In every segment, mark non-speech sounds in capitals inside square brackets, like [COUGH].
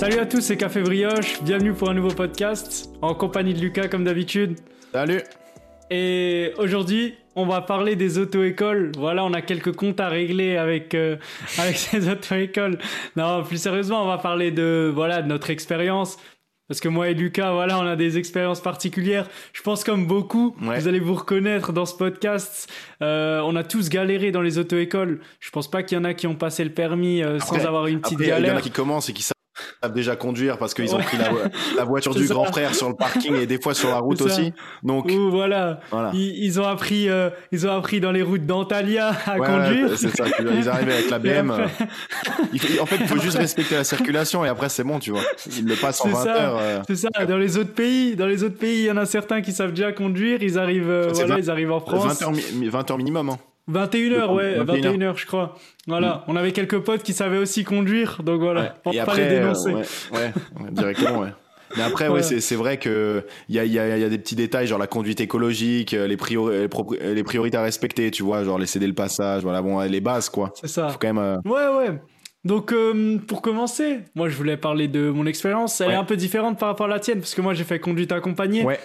Salut à tous, c'est Café Brioche. Bienvenue pour un nouveau podcast en compagnie de Lucas comme d'habitude. Salut. Et aujourd'hui, on va parler des auto-écoles. Voilà, on a quelques comptes à régler avec euh, [LAUGHS] avec ces auto-écoles. Non, plus sérieusement, on va parler de voilà de notre expérience. Parce que moi et Lucas, voilà, on a des expériences particulières. Je pense comme beaucoup, vous allez vous reconnaître dans ce podcast. Euh, on a tous galéré dans les auto-écoles. Je pense pas qu'il y en a qui ont passé le permis euh, sans avoir une petite galère. Il y en a qui commencent et qui savent savent déjà conduire parce qu'ils ont pris la, voiture [LAUGHS] du grand frère sur le parking et des fois sur la route aussi. Donc voilà, Ils, ont appris, euh, ils ont appris dans les routes d'Antalya à conduire. C'est ça. Ils arrivaient avec la [LAUGHS] BM. en fait, il faut juste respecter la circulation et après c'est bon, tu vois. Ils le passent en 20 heures. Euh. C'est ça. Dans les autres pays, dans les autres pays, il y en a certains qui savent déjà conduire. Ils arrivent, euh, voilà, ils arrivent en France. 20 heures, 20 heures minimum. Hein. 21h, ouais, 21h, je crois. Voilà, mm. on avait quelques potes qui savaient aussi conduire, donc voilà, pour pas les dénoncer. ouais, ouais, directement, ouais. Mais après, ouais, c'est vrai que il y a, y, a, y a des petits détails, genre la conduite écologique, les, les, priorités à respecter, tu vois, genre les céder le passage, voilà, bon, les bases, quoi. C'est ça. Faut quand même. Euh, ouais, ouais. Donc, euh, pour commencer, moi, je voulais parler de mon expérience. Elle est un peu différente par rapport à la tienne, parce que moi, j'ai fait conduite accompagnée. Ouais.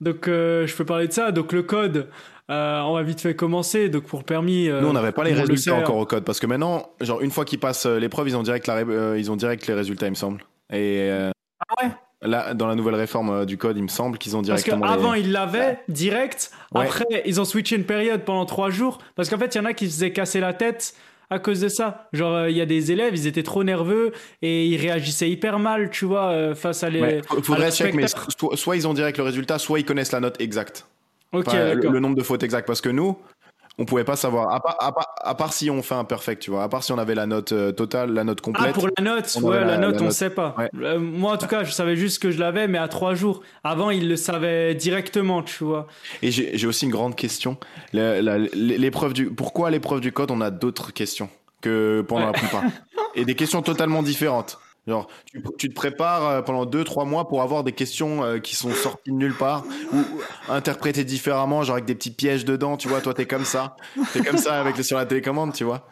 Donc, euh, je peux parler de ça. Donc, le code, euh, on va vite fait commencer. Donc pour permis, euh, nous on n'avait pas les résultats encore au code parce que maintenant, genre une fois qu'ils passent l'épreuve, ils ont direct la, ils ont direct les résultats, il me semble. Et ah ouais? Là, dans la nouvelle réforme du code, il me semble qu'ils ont directement. Parce qu'avant, ils l'avaient direct. Après, ils ont switché une période pendant trois jours. Parce qu'en fait, il y en a qui se faisaient casser la tête à cause de ça. Genre, il y a des élèves, ils étaient trop nerveux et ils réagissaient hyper mal, tu vois, face à les. Ouais, faudrait check, mais soit ils ont direct le résultat, soit ils connaissent la note exacte le, nombre de fautes exact. Parce que nous, on pouvait pas savoir. À part, si on fait un perfect, tu vois. À part si on avait la note euh, totale, la note complète. Ah, pour la note, ouais, la, note, on sait pas. Euh, moi, en tout cas, je savais juste que je l'avais, mais à trois jours. Avant, il le savait directement, tu vois. Et j'ai aussi une grande question. L'épreuve du, pourquoi l'épreuve du code, on a d'autres questions que pendant la plupart Et des questions totalement différentes. Genre, tu, te prépares euh, pendant 2-3 mois pour avoir des questions euh, qui sont sorties de nulle part ou interprétées différemment, genre avec des petits pièges dedans, tu vois. Toi, t'es comme ça. T'es comme ça avec sur la télécommande, tu vois.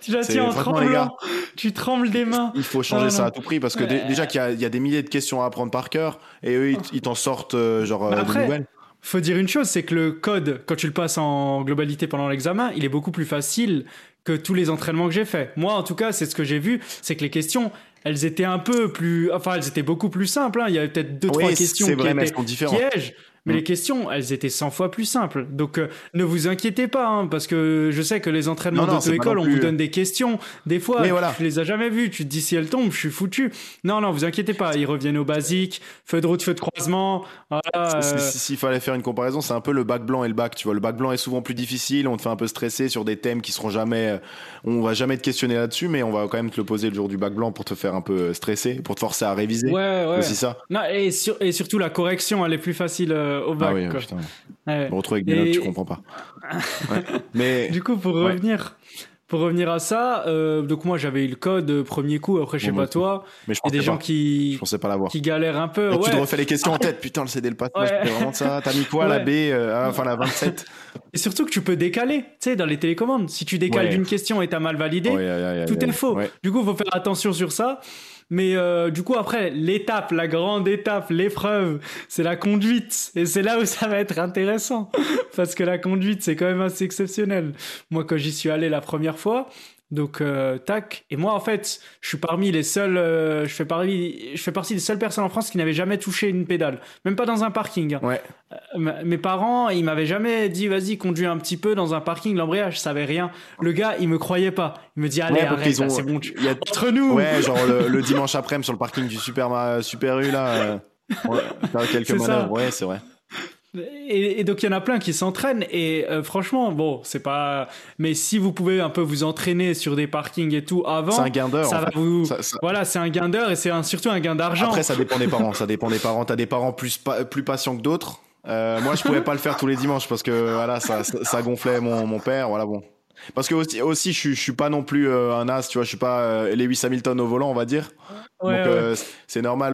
Tu la tiens en tremblant. Tu trembles des mains. Il faut changer ça à tout prix parce que déjà qu'il y, a des milliers de questions à apprendre par cœur et eux, ils, t'en sortent euh, genre nouvelles faut dire une chose, c'est que le code, quand tu le passes en globalité pendant l'examen, il est beaucoup plus facile que tous les entraînements que j'ai faits. Moi, en tout cas, c'est ce que j'ai vu, c'est que les questions, elles étaient un peu plus, enfin, elles étaient beaucoup plus simples. Hein. Il y avait peut-être deux, trois questions qui étaient pièges. Mais les mm. questions, elles étaient 100 fois plus simples. Donc euh, ne vous inquiétez pas, hein, parce que je sais que les entraînements d'auto-école, on vous donne des questions. Des fois, voilà. tu les as jamais vues. Tu te dis si elles tombent, je suis foutu. Non, non, vous inquiétez pas. Ils reviennent au basique. Feu de route, feu de croisement. Voilà, S'il fallait faire une comparaison, c'est un peu le bac blanc et le bac. Tu vois, le bac blanc est souvent plus difficile. On te fait un peu stresser sur des thèmes qui seront jamais. Euh, on va jamais te questionner là-dessus, mais on va quand même te le poser le jour du bac blanc pour te faire un peu stresser, pour te forcer à réviser. Ouais, ouais. C'est ça. Non, et, et surtout la correction, elle est plus facile euh, au bac. Ah oui, Ouais. Me retrouver avec des notes, tu comprends pas. Mais [LAUGHS] du coup, pour revenir, pour revenir à ça, euh, donc moi j'avais eu le code euh, premier coup. Après, je sais pas toi. Mais je y a des gens qui, je pensais pas l'avoir. Qui galèrent un peu. Tu te refais les questions en tête. Putain, le CD, le passage, c'était vraiment ça. T'as mis quoi la [LAUGHS] B, euh, enfin la 27 Et surtout que tu peux décaler, tu sais, dans les télécommandes. Si tu décales d'une question et t'as mal validé, tout est faux. Du coup, il faut faire attention sur ça. Mais euh, du coup, après, l'étape, la grande étape, l'épreuve, c'est la conduite. Et c'est là où ça va être intéressant. [LAUGHS] Parce que la conduite, c'est quand même assez exceptionnel. Moi, quand j'y suis allé la première fois, donc euh, tac. Et moi en fait, je suis parmi les seuls, euh, je fais parmi, je fais partie des seules personnes en France qui n'avaient jamais touché une pédale, même pas dans un parking. Hein. Ouais. Euh, mes parents, ils m'avaient jamais dit vas-y conduis un petit peu dans un parking l'embrayage, je savais rien. Le gars, il me croyait pas. Il me dit allez arrête, c'est bon. Tu... Y a... Entre nous. Ouais, genre le, dimanche après-midi sur le parking du Super Super U là. [LAUGHS] quelques manœuvres. Ouais, c'est vrai. Et, donc il y en a plein qui s'entraînent. Et euh, franchement bon c'est pas mais si vous pouvez un peu vous entraîner sur des parkings et tout avant c'est un gain d'heure ça vous voilà c'est un gain d'heure et c'est surtout un gain d'argent. Après ça dépend des parents ça dépend des parents. T'as des parents plus plus patients que d'autres. Euh, moi je pouvais pas le faire tous les dimanches parce que voilà ça, ça, gonflait mon, mon père voilà bon. Parce que aussi, aussi je, je suis pas non plus euh, un as tu vois je suis pas Lewis Hamilton au volant on va dire. Donc c'est normal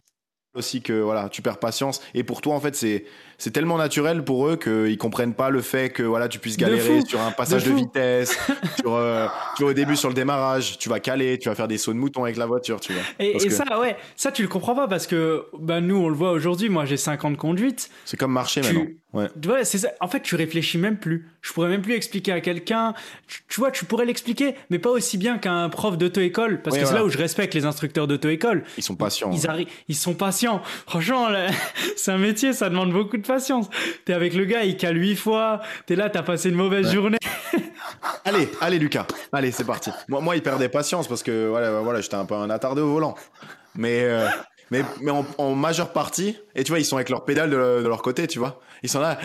aussi que voilà, tu perds patience. Et pour toi, en fait, c'est c'est tellement naturel pour eux qu'ils comprennent pas le fait que voilà, tu puisses galérer sur un passage de, vitesse, [LAUGHS] sur, euh, tu vois, au début sur le démarrage, tu vas caler, tu vas faire des sauts de mouton avec la voiture, tu vois. Et, ça, ouais, ça tu le comprends pas parce que bah, nous, on le voit aujourd'hui. Moi, j'ai 5 ans de conduite. C'est comme marcher maintenant. Ouais. ouais c'est ça. En fait, tu réfléchis même plus. Je pourrais même plus expliquer à quelqu'un. Tu, vois, tu pourrais l'expliquer, mais pas aussi bien qu'un prof d'auto-école. Parce que c'est là où je respecte les instructeurs d'auto-école. Ils sont patients. Ils, arrivent, ils sont patients. Franchement, [LAUGHS] c'est un métier, ça demande beaucoup de patience. T'es avec le gars, il cale huit fois. T'es là, t'as passé une mauvaise journée. [LAUGHS] allez, allez, Lucas. Allez, c'est parti. Moi, moi, il perdait patience parce que voilà, voilà j'étais un peu un attardé au volant. Mais. Euh, mais, mais en, majeure partie, et tu vois, ils sont avec leur pédale de, leur côté, tu vois. Ils sont là,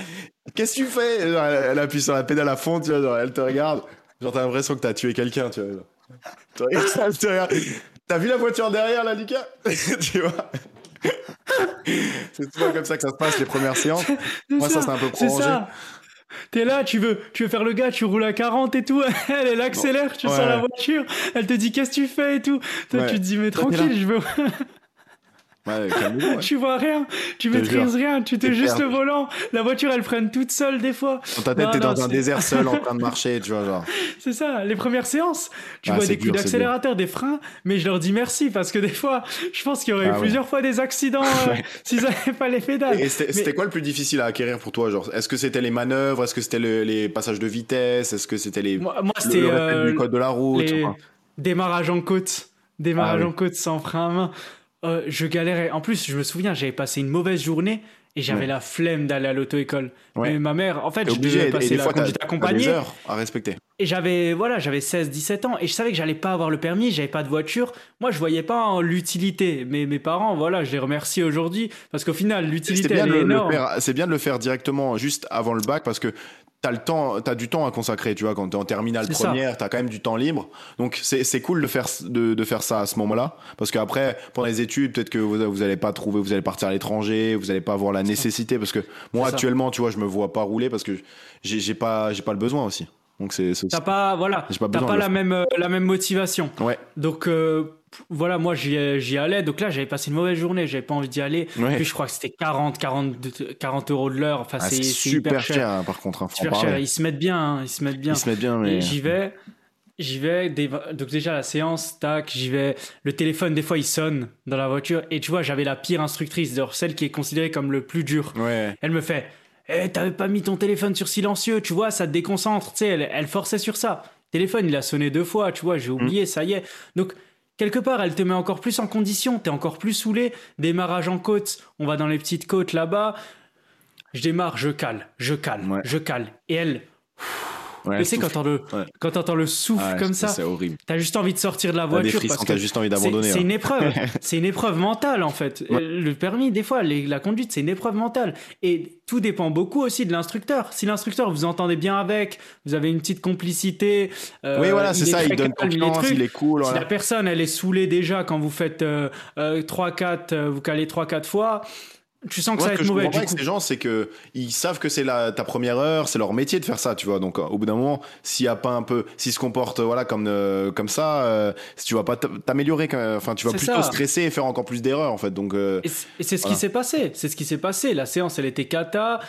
qu'est-ce que tu fais? Elle, appuie sur la pédale à fond, tu vois, elle te regarde. Genre, t'as l'impression que t'as tué quelqu'un, tu vois. T'as vu la voiture derrière, là, Lucas? [LAUGHS] Tu vois? [LAUGHS] C'est toujours comme ça que ça se passe, les premières séances. Moi, ça, c'est un peu prolongé. T'es là, tu veux, tu veux faire le gars, tu roules à 40 et tout. [LAUGHS] Elle, elle accélère, tu sors la voiture. Elle te dit qu'est-ce que tu fais et tout. Toi, tu te dis mais tranquille, je veux. Ouais, [LAUGHS] Tu vois rien, tu maîtrises rien, tu t'es juste le volant. La voiture, elle freine toute seule des fois. Dans ta tête, t'es dans un désert seul en train de [LAUGHS] marcher, tu vois, genre. C'est ça, les premières séances. Tu vois des coups d'accélérateur, des freins, mais je leur dis merci parce que des fois, je pense qu'il y aurait eu ah plusieurs fois des accidents [LAUGHS] euh, s'ils n'avaient pas les pédales. Et c'était quoi le plus difficile à acquérir pour toi, genre? Est-ce que c'était les manœuvres? Est-ce que c'était les passages de vitesse? Est-ce que c'était les. Moi, c'était. Le, euh, du code de la route les... Démarrage en côte. Démarrage ah en côte sans frein à main. Euh, je galérais. En plus, je me souviens, j'avais passé une mauvaise journée et j'avais la flemme d'aller à l'auto-école. Mais ma mère, en fait, je devais passer la conduite accompagnée. heures à respecter. Et j'avais, voilà, j'avais 16, 17 ans et je savais que j'allais pas avoir le permis, j'avais pas de voiture. Moi, je voyais pas l'utilité. Mais mes parents, voilà, je les remercie aujourd'hui parce qu'au final, l'utilité, est énorme. C'est bien de le faire directement juste avant le bac parce que t'as le temps, t'as du temps à consacrer, tu vois, quand t'es en terminale première, t'as quand même du temps libre. Donc c'est cool de faire de, de, faire ça à ce moment-là, parce qu'après pendant les études, peut-être que vous vous allez pas trouver, vous allez partir à l'étranger, vous allez pas avoir la nécessité, parce que moi actuellement, tu vois, je me vois pas rouler parce que j'ai pas j'ai pas le besoin aussi. Donc c'est t'as pas voilà, t'as pas, pas la même euh, la même motivation. Ouais. Donc euh, voilà, moi j'y allais. Donc là, j'avais passé une mauvaise journée, j'avais pas envie d'y aller. Puis je crois que c'était 40, 40, 40 euros de l'heure. Enfin, ah, c'est super cher, hein, par contre. Hein, super cher. Ils se mettent bien, hein, ils se mettent bien. Ils se mettent bien, mais. J'y vais. J'y vais, donc déjà la séance, tac, j'y vais. Le téléphone, des fois, il sonne dans la voiture. Et tu vois, j'avais la pire instructrice, celle qui est considérée comme le plus dur. Elle me fait Eh, t'avais pas mis ton téléphone sur silencieux, tu vois, ça te déconcentre. Tu sais, elle, elle, forçait sur ça. Le téléphone, il a sonné deux fois, tu vois, j'ai oublié, mm. ça y est. Donc, quelque part, elle te met encore plus en condition, t'es encore plus saoulé. Démarrage en côte, on va dans les petites côtes là-bas. Je démarre, je cale, je cale, je cale. Et elle, Ouais, tu sais, quand t'entends le, quand t'entends le souffle comme ça, c'est horrible. T'as juste envie de sortir de la voiture. parce que juste envie d'abandonner. C'est une épreuve. [LAUGHS] c'est une épreuve mentale, en fait. Le permis, des fois, la conduite, c'est une épreuve mentale. Et tout dépend beaucoup aussi de l'instructeur. Si l'instructeur, vous entendez bien avec, vous avez une petite complicité. Euh, oui, voilà, c'est ça, il donne confiance, il est cool. Si la personne, elle est saoulée déjà quand vous faites euh, 3-4, euh, vous calez 3-4 fois, tu sens que ça va être mauvais. Ce que je avec ces gens, c'est que ils savent que c'est ta première heure, c'est leur métier de faire ça, tu vois. Donc, au bout d'un moment, s'il y a pas un peu, s'ils se comportent, voilà, comme euh, comme ça, euh, si tu vas pas t'améliorer, enfin, tu vas plutôt stresser et faire encore plus d'erreurs, en fait. Donc, euh, et c'est ce qui s'est passé. C'est ce qui s'est passé. La séance, elle était cata.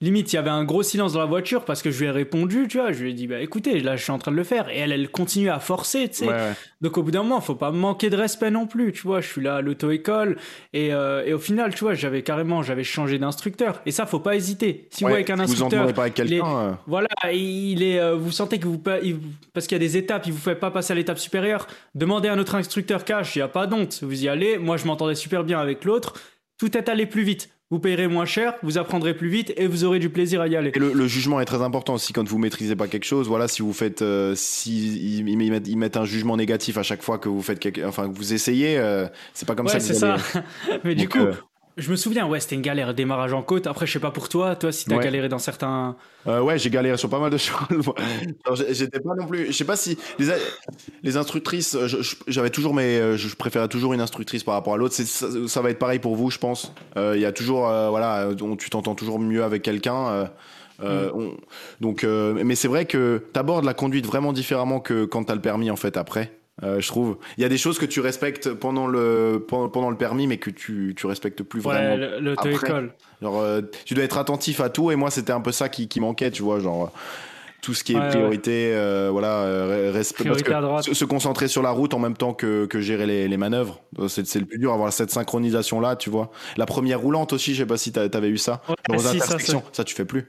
limite, il y avait un gros silence dans la voiture parce que je lui ai répondu, tu vois. Je lui ai dit, bah écoutez, là, je suis en train de le faire. Et elle, elle continue à forcer, tu sais. Donc, au bout d'un moment, faut pas manquer de respect non plus, tu vois. Je suis là à l'auto-école et, et au final, tu vois j'avais carrément, j'avais changé d'instructeur. Et ça, faut pas hésiter. Si vous avec un instructeur, vous pas avec quelqu'un. Euh. Voilà, il est, euh, vous sentez que vous, parce qu'il y a des étapes, il vous fait pas passer à l'étape supérieure. Demandez à notre instructeur cash, il y a pas d'honte. Vous y allez. Moi, je m'entendais super bien avec l'autre. Tout est allé plus vite vous payerez moins cher, vous apprendrez plus vite et vous aurez du plaisir à y aller. Et le, jugement est très important aussi quand vous maîtrisez pas quelque chose. Voilà, si vous faites, euh, si ils, mettent, un jugement négatif à chaque fois que vous faites, quelque, enfin que vous essayez, c'est pas comme ça. c'est ça. [LAUGHS] Mais du coup, je me souviens, ouais, c'était une galère, démarrage en côte. Après, je sais pas pour toi, toi, si t'as galéré dans certains. Euh, ouais, j'ai galéré sur pas mal de [LAUGHS] choses. J'étais pas non plus. Je sais pas si les, les instructrices, j'avais toujours, mais euh, je préférais toujours une instructrice par rapport à l'autre. Ça, ça, va être pareil pour vous, je pense. Euh, il y a toujours, voilà, tu t'entends toujours mieux avec quelqu'un. Mm. donc, mais c'est vrai que tu abordes la conduite vraiment différemment que quand tu as le permis en fait après. Euh, je trouve. Il y a des choses que tu respectes pendant le, pendant, pendant le permis, mais que tu, tu respectes plus vraiment. Ouais, le, après. école. Genre, euh, tu dois être attentif à tout, et moi, c'était un peu ça qui, qui manquait, tu vois, genre tout ce qui est Ouais, priorité, euh, voilà, euh, respect, parce Priorité que à droite. se, se concentrer sur la route en même temps que, que gérer les, les manœuvres, euh, c'est le plus dur, avoir cette synchronisation là, tu vois. La première roulante aussi, je sais pas si t'a- t'avais eu ça. Ouais, Dans les si, ça, intersections, ça, tu fais plus.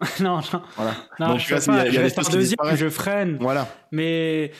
[LAUGHS] non, non, Voilà. non, Donc, je a- pas. il y a Je reste en deuxième, je freine. Voilà. Mais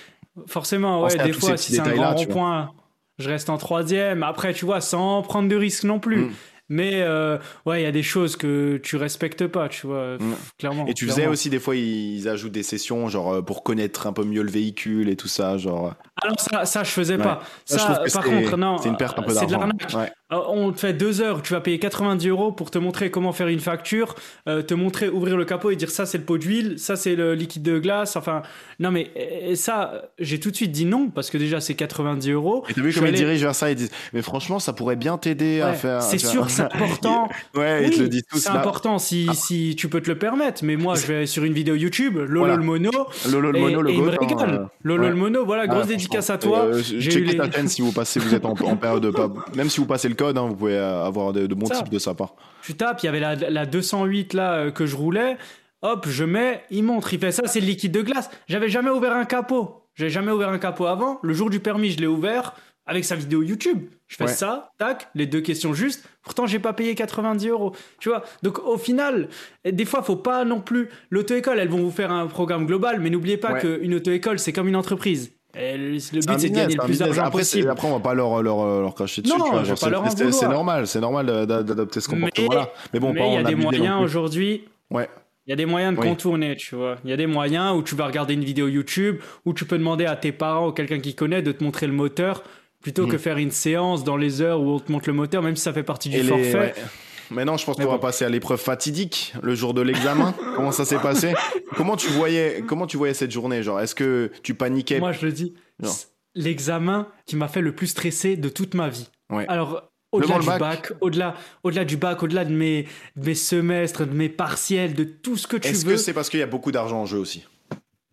forcément, ouais, des fois, si c'est un grand rond-point, je reste en troisième. Après, tu vois, sans prendre de risques non plus. Mm. Mais euh, ouais, il y a des choses que tu respectes pas, tu vois, Mm. clairement. Et tu clairement. faisais aussi des fois, ils ajoutent des sessions, genre euh, pour connaître un peu mieux le véhicule et tout ça, genre. Ah non, ça, ça, je faisais Ouais. pas. Ça, je Ça, que par contre, non. C'est une perte un peu C'est de d'argent. l'arnaque. Ouais. Euh, On te fait deux heures, tu vas payer 90 euros pour te montrer comment faire une facture, euh, te montrer, ouvrir le capot et dire ça c'est le pot d'huile, ça c'est le liquide de glace. Enfin, non mais ça, j'ai tout de suite dit non parce que déjà c'est 90 euros. Et t'as vu comme ils dirigent vers ça, ils disent, mais franchement, ça pourrait bien t'aider à faire. C'est sûr, c'est important. Ouais, ils Oui, te le disent tous. c'est important si, si tu peux te le permettre. Mais moi, je vais sur une vidéo YouTube, Lolo Voilà. le mono. Lolo le mono, le me Lolo le mono, voilà, Ah, grosse dédicace à toi. euh, J'ai checkez ta chaîne si vous passez, vous êtes en, période de pas. Même si vous passez le code, hein, vous pouvez euh, avoir de, bons tips de sa part. Tu tapes, il y avait la, la 208 là euh, que je roulais. Hop, je mets, il montre, il fait ça, c'est le liquide de glace. J'avais jamais ouvert un capot. J'avais jamais ouvert un capot avant. Le jour du permis, je l'ai ouvert avec sa vidéo YouTube. Je fais Ouais. ça, tac, les deux questions justes. Pourtant, j'ai pas payé 90 euros. Tu vois Donc, au final, des fois, faut pas non plus. L'auto-école, elles vont vous faire un programme global, mais n'oubliez pas Ouais. qu'une auto-école, c'est comme une entreprise. Et le but, c'est de gagner le plus d'argent possible. après, on va pas leur, leur, leur cracher dessus. C'est- normal, c'est normal d'a- d'adopter ce comportement-là. Mais bon, mais il y a des moyens aujourd'hui Ouais. Il y a des moyens de Oui. contourner, tu vois. Il y a des moyens où tu vas regarder une vidéo YouTube, où tu peux demander à tes parents ou quelqu'un qui connaît de te montrer le moteur, plutôt que faire une séance dans les heures où on te montre le moteur, même si ça fait partie du Et les- forfait. ouais. Maintenant, je pense qu'on va passer à l'épreuve fatidique, le jour de l'examen. [LAUGHS] comment ça s'est passé? Comment tu voyais, comment tu voyais cette journée? Genre, est-ce que tu paniquais? Moi, je le dis, l'examen qui m'a fait le plus stresser de toute ma vie. Ouais. Alors, au-delà du bac, bac. au-delà, au-delà du bac, au-delà de mes, de mes semestres, de mes partiels, de tout ce que tu Est-ce veux. que c'est parce qu'il y a beaucoup d'argent en jeu aussi?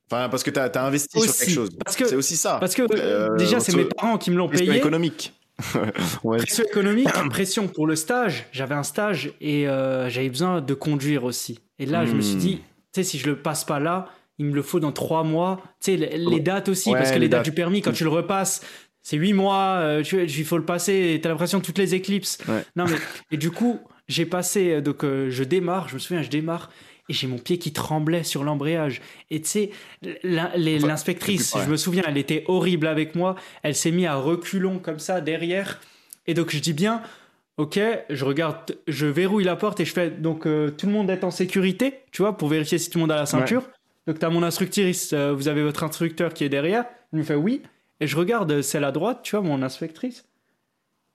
Enfin, parce que tu as, investi sur quelque chose. Parce que- c'est aussi ça. Parce que Euh, déjà, c'est mes parents qui me l'ont payé. économique. [LAUGHS] ouais. Pression économique, [CLEARS THROAT] pression pour le stage. J'avais un stage et euh, j'avais besoin de conduire aussi. Et là, je me suis Hmm. dit, tu sais, si je le passe pas là, il me le faut dans trois mois. Tu sais, les, les dates aussi, Ouais, parce que les, les dates dates. du permis, quand tu le repasses, c'est huit mois, euh, tu il faut le passer, et t'as l'impression de toutes les éclipses. Ouais. Non, mais, et du coup, j'ai passé, donc euh, je démarre, je me souviens, je démarre. Et j'ai mon pied qui tremblait sur l'embrayage. Et tu sais, Enfin, l'inspectrice, ouais. je me souviens, elle était horrible avec moi. Elle s'est mise à reculons comme ça derrière. Et donc je dis bien, ok, je regarde, je verrouille la porte et je fais, donc euh, tout le monde est en sécurité, tu vois, pour vérifier si tout le monde a la ceinture. Donc tu as mon instructrice, euh, vous avez votre instructeur qui est derrière. Elle me fait oui. Et je regarde euh, celle à droite, tu vois, mon inspectrice.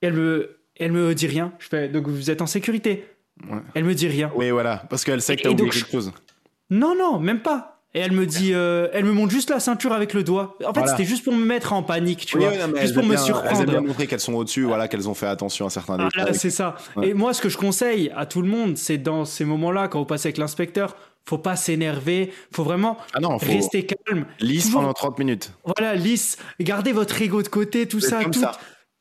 Et elle me, elle me dit rien. Je fais, donc vous êtes en sécurité. Ouais. Elle me dit rien. Oui, voilà. Parce qu'elle sait que Et- tu as et oublié donc, quelque chose. Non, non, même pas. Et elle me dit, euh, elle me montre juste la ceinture avec le doigt. En fait, Voilà. c'était juste pour me mettre en panique, tu Oui, vois, oui, non, mais juste pour me bien- Elles aiment surprendre. bien montrer qu'elles sont au-dessus, voilà, qu'elles ont fait attention à certains Ah, détails. c'est ça. Ouais. Et moi, ce que je conseille à tout le monde, c'est dans ces moments-là, quand vous passez avec l'inspecteur, faut pas s'énerver, faut vraiment Ah non, faut rester calme. lisse toujours- pendant 30 minutes. Voilà, lisse, gardez votre ego de côté, tout ça, tout, ça.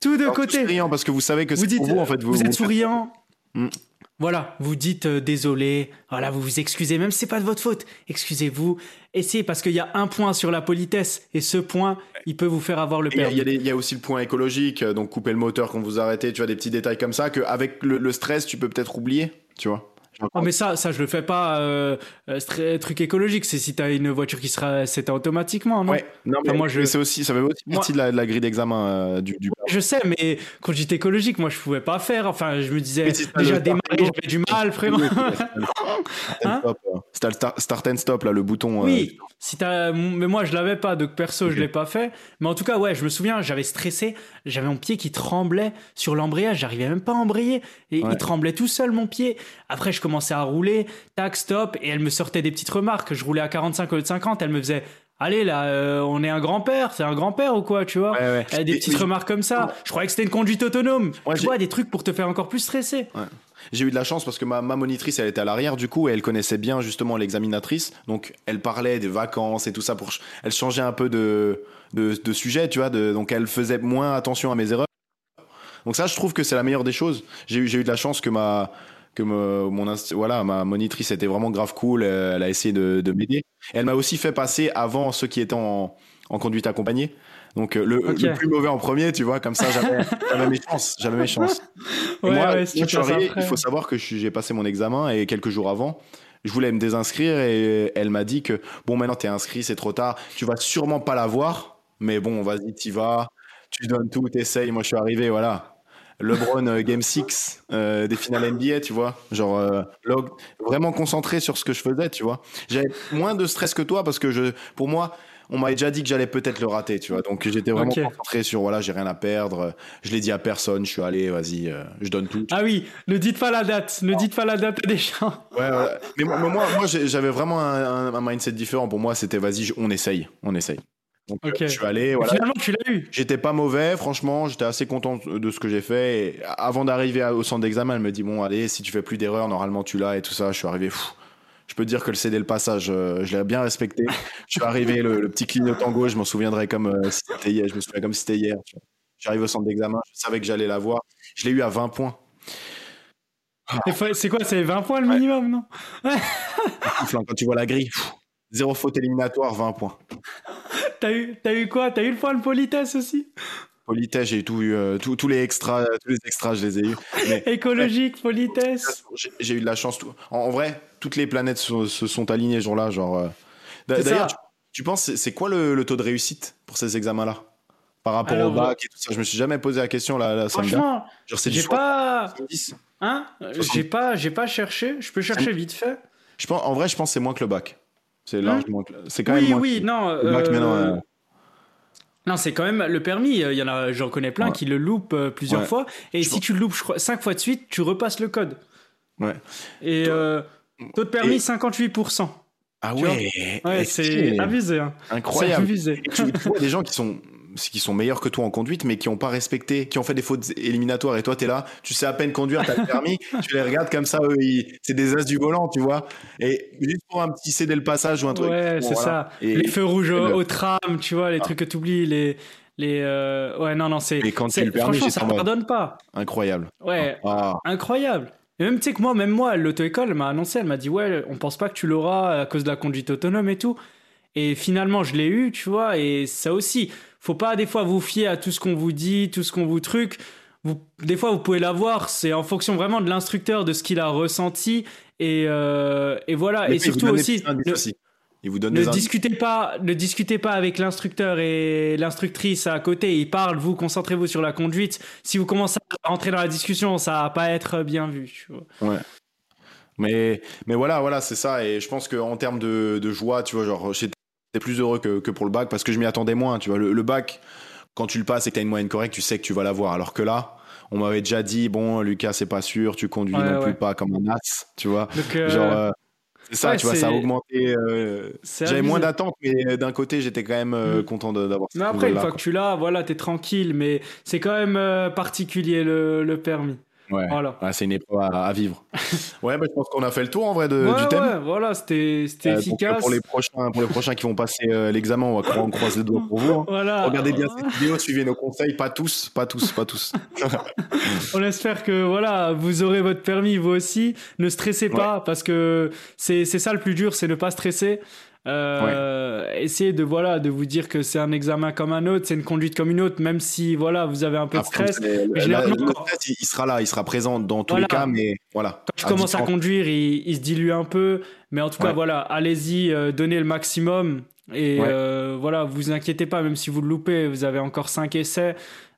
tout de Alors, côté. souriants, parce que vous savez que Vous c'est pour vous, en fait. Vous, vous êtes vous- souriant. Mm. Voilà, vous dites euh, désolé, voilà, vous vous excusez, même si c'est pas de votre faute, excusez-vous. Essayez parce qu'il y a un point sur la politesse et ce point, il peut vous faire avoir le Et Il y, a- permis. il y a y aussi le point écologique, euh, donc couper le moteur quand vous arrêtez, tu vois, des petits détails comme ça, qu'avec le, le stress, tu peux peut-être oublier, tu vois. Oh, mais ça, ça je le fais pas. Euh, euh, truc écologique, c'est si t'as une voiture qui sera, c'est automatiquement, non? Ouais, non, mais Enfin, moi, je- c'est aussi, ça fait aussi Moi- partie de la, de la grille d'examen euh, du, du Je sais, mais quand j'étais écologique, moi je pouvais pas faire. Enfin, je me disais si déjà démarrer, j'avais du mal, frérot. [LAUGHS] Hein? le star- start and stop, là, le bouton. euh, Oui, si t'as, mais moi je l'avais pas, donc perso Ok. je l'ai pas fait. Mais en tout cas, ouais, je me souviens, j'avais stressé, j'avais mon pied qui tremblait sur l'embrayage, j'arrivais même pas à embrayer, et Ouais. il tremblait tout seul mon pied. Après, je commençais à rouler, tac, stop, et elle me sortait des petites remarques. Je roulais à 45 au lieu de 50, elle me faisait. Allez là, euh, on est un grand-père, c'est un grand-père ou quoi, tu vois Ouais, ouais. Elle a Des Et- petites mais- remarques comme ça. Je croyais que c'était une conduite autonome. Tu vois, des trucs pour te faire encore plus stresser. J'ai eu de la chance parce que ma, ma monitrice, elle était à l'arrière du coup et elle connaissait bien justement l'examinatrice. Donc elle parlait des vacances et tout ça pour. Elle changeait un peu de, de, de sujet, tu vois. De, donc elle faisait moins attention à mes erreurs. Donc ça, je trouve que c'est la meilleure des choses. J'ai eu de la chance que ma que me- mon voilà ma monitrice était vraiment grave cool. euh, Elle a essayé de, de m'aider. Elle m'a aussi fait passer avant ceux qui étaient en, en conduite accompagnée. Donc euh, le, le plus mauvais en premier, tu vois, comme ça [LAUGHS] j'avais mes chances, j'avais mes chances. Et Ouais, moi, ouais, si arrivé, il faut savoir que j'ai passé mon examen et quelques jours avant, je voulais me désinscrire et elle m'a dit que bon, maintenant t'es inscrit, c'est trop tard, tu vas sûrement pas l'avoir, mais bon, vas-y, t'y vas, tu donnes tout, t'essayes. Moi, je suis arrivé, voilà. LeBron euh, Game 6 euh, des finales NBA, tu vois. Genre, euh, log- vraiment concentré sur ce que je faisais, tu vois. J'avais moins de stress que toi parce que je, pour moi, on m'avait déjà dit que j'allais peut-être le rater, tu vois. Donc, j'étais vraiment concentré sur, voilà, j'ai rien à perdre. Je l'ai dit à personne, je suis allé, vas-y, euh, je donne tout. Ah oui, ne dites pas la date, ne dites pas la date des gens. Ouais, ouais. Mais moi, j'avais vraiment un, un- mindset différent. Pour moi, c'était vas-y, on essaye, on essaye. Donc, euh, je suis allé, voilà. Finalement, tu l'as eu. J'étais pas mauvais, franchement, j'étais assez content de ce que j'ai fait. Et avant d'arriver au centre d'examen, elle me dit bon, allez, si tu fais plus d'erreurs, normalement tu l'as et tout ça. Je suis arrivé, pff, je peux te dire que le CD le passage, euh, je l'ai bien respecté. [LAUGHS] Je suis arrivé, le, le petit clignotant gauche, je m'en souviendrai comme euh, si c'était hier. Je me souviens comme si c'était hier. arrivé au centre d'examen, je savais que j'allais l'avoir. Je l'ai eu à 20 points. C'est quoi, c'est 20 points le minimum, non? [LAUGHS] Ouf, hein, Quand tu vois la grille, pff, zéro faute éliminatoire, 20 points. T'as eu, t'as eu quoi? T'as eu le point de politesse aussi? Politesse, j'ai tout eu, euh, tout- tous les extras, tous les extras, je les ai eu. Mais [LAUGHS] Écologique, politesse. j'ai eu de la chance. En, en vrai, toutes les planètes se, se sont alignées ce jour-là. Genre, euh. D'ailleurs, tu, tu penses c'est- quoi le, le taux de réussite pour ces examens-là? Par rapport Alors, au bac et tout ça Je me suis jamais posé la question là. là. Franchement, Genre c'est du j'ai pas, 70. hein? J'ai pas, j'ai pas cherché. Je peux chercher vite fait. Je pense, en vrai, je pense que c'est moins que le bac. C'est largement. que- C'est quand. Oui, même moins. oui, non. Euh, non, euh, Non, c'est quand même le permis. Il y en a, j'en connais plein Ouais. qui le loupent euh, plusieurs Ouais. fois. Et Je si pense- tu le loupes, je crois, 5 fois de suite, tu repasses le code. Ouais. Et euh, taux de permis, Et- 58%. Ah ouais. Ouais, c'est abusé. Hein. C'est incroyable. abusé. Et tu, tu vois des gens qui sont qui sont meilleurs que toi en conduite, mais qui n'ont pas respecté, qui ont fait des fautes éliminatoires. Et toi, tu es là, tu sais à peine conduire, t'as le permis, [LAUGHS] tu les regardes comme ça, eux, c'est des as du volant, tu vois. Et juste pour un petit céder le passage ou un truc. Ouais, bon, c'est voilà. ça. Et, les feux rouges au, le- au tram, tu vois, les Ah. trucs que tu oublies, les. les euh, Ouais, non, non, c'est. Et quand tu c'est- le permis, Franchement, ça mode- pardonne pas. Incroyable. Ouais, Ah, incroyable. Et même, tu sais que moi, même moi, l'auto-école elle m'a annoncé, elle m'a dit, ouais, on pense pas que tu l'auras à cause de la conduite autonome et tout. Et finalement, je l'ai eu, tu vois, et ça aussi, faut pas des fois vous fier à tout ce qu'on vous dit, tout ce qu'on vous truc. Vous, des fois, vous pouvez l'avoir, c'est en fonction vraiment de l'instructeur, de ce qu'il a ressenti. Et, euh, et voilà, mais et surtout aussi, ne- aussi. Il vous donne ne discutez pas, ne discutez pas avec l'instructeur et l'instructrice à côté. Ils parlent, vous concentrez-vous sur la conduite. Si vous commencez à rentrer dans la discussion, ça va pas être bien vu. tu vois. Mais, mais voilà, voilà, c'est ça. Et je pense qu'en termes de, de joie, tu vois, genre, j'étais plus heureux que, que pour le bac parce que je m'y attendais moins. Tu vois, le, le bac, quand tu le passes et que tu as une moyenne correcte, tu sais que tu vas l'avoir. Alors que là, on m'avait déjà dit, bon, Lucas, c'est pas sûr, tu conduis Ouais, non ouais. plus pas comme un as, tu vois. Donc, euh, Genre, euh, c'est ça, ouais, tu vois, ça a augmenté. euh, J'avais moins d'attentes, mais d'un côté, j'étais quand même Mm. content d'avoir Mais cette après, une fois que tu l'as, voilà, t'es tranquille. Mais c'est quand même particulier le, le permis. Ouais. Voilà. Ouais, c'est une épreuve à, à vivre. [LAUGHS] ouais, bah, je pense qu'on a fait le tour en vrai de, ouais, du thème. ouais, voilà, c'était c'était Euh, efficace. pour, les prochains, pour les prochains qui vont passer euh, l'examen, on va on croise les doigts pour vous. hein. Voilà. Regardez bien cette vidéo, suivez nos conseils, pas tous, pas tous, pas tous. [LAUGHS] On espère que voilà, vous aurez votre permis vous aussi. Ne stressez pas parce que c'est c'est ça le plus dur, c'est ne pas stresser. Euh, Essayez de voilà de vous dire que c'est un examen comme un autre, c'est une conduite comme une autre, même si voilà vous avez un peu de stress. mais la- généralement, le quand- stress, il, sera là, il sera présent dans tous Voilà. les cas, mais voilà. Quand tu commences à conduire, il, il se dilue un peu, mais en tout cas voilà, allez-y, euh, donnez le maximum et Ouais. euh, voilà, vous inquiétez pas, même si vous le loupez, vous avez encore 5 essais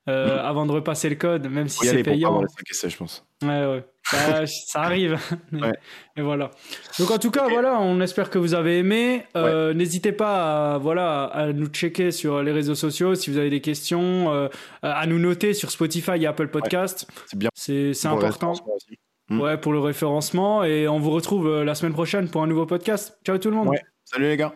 euh, avant de repasser le code, même si c'est pour payant. avoir les cinq essais, je pense. Ouais, ouais. Ça arrive. [LAUGHS] Ouais. Et voilà. Donc en tout cas, voilà, on espère que vous avez aimé. Euh, N'hésitez pas à, voilà, à nous checker sur les réseaux sociaux si vous avez des questions, euh, à nous noter sur Spotify et Apple Podcast. C'est bien. C'est important. référencement aussi. Mm. Ouais, pour le référencement. Et on vous retrouve euh, la semaine prochaine pour un nouveau podcast. Ciao tout le monde. Salut les gars.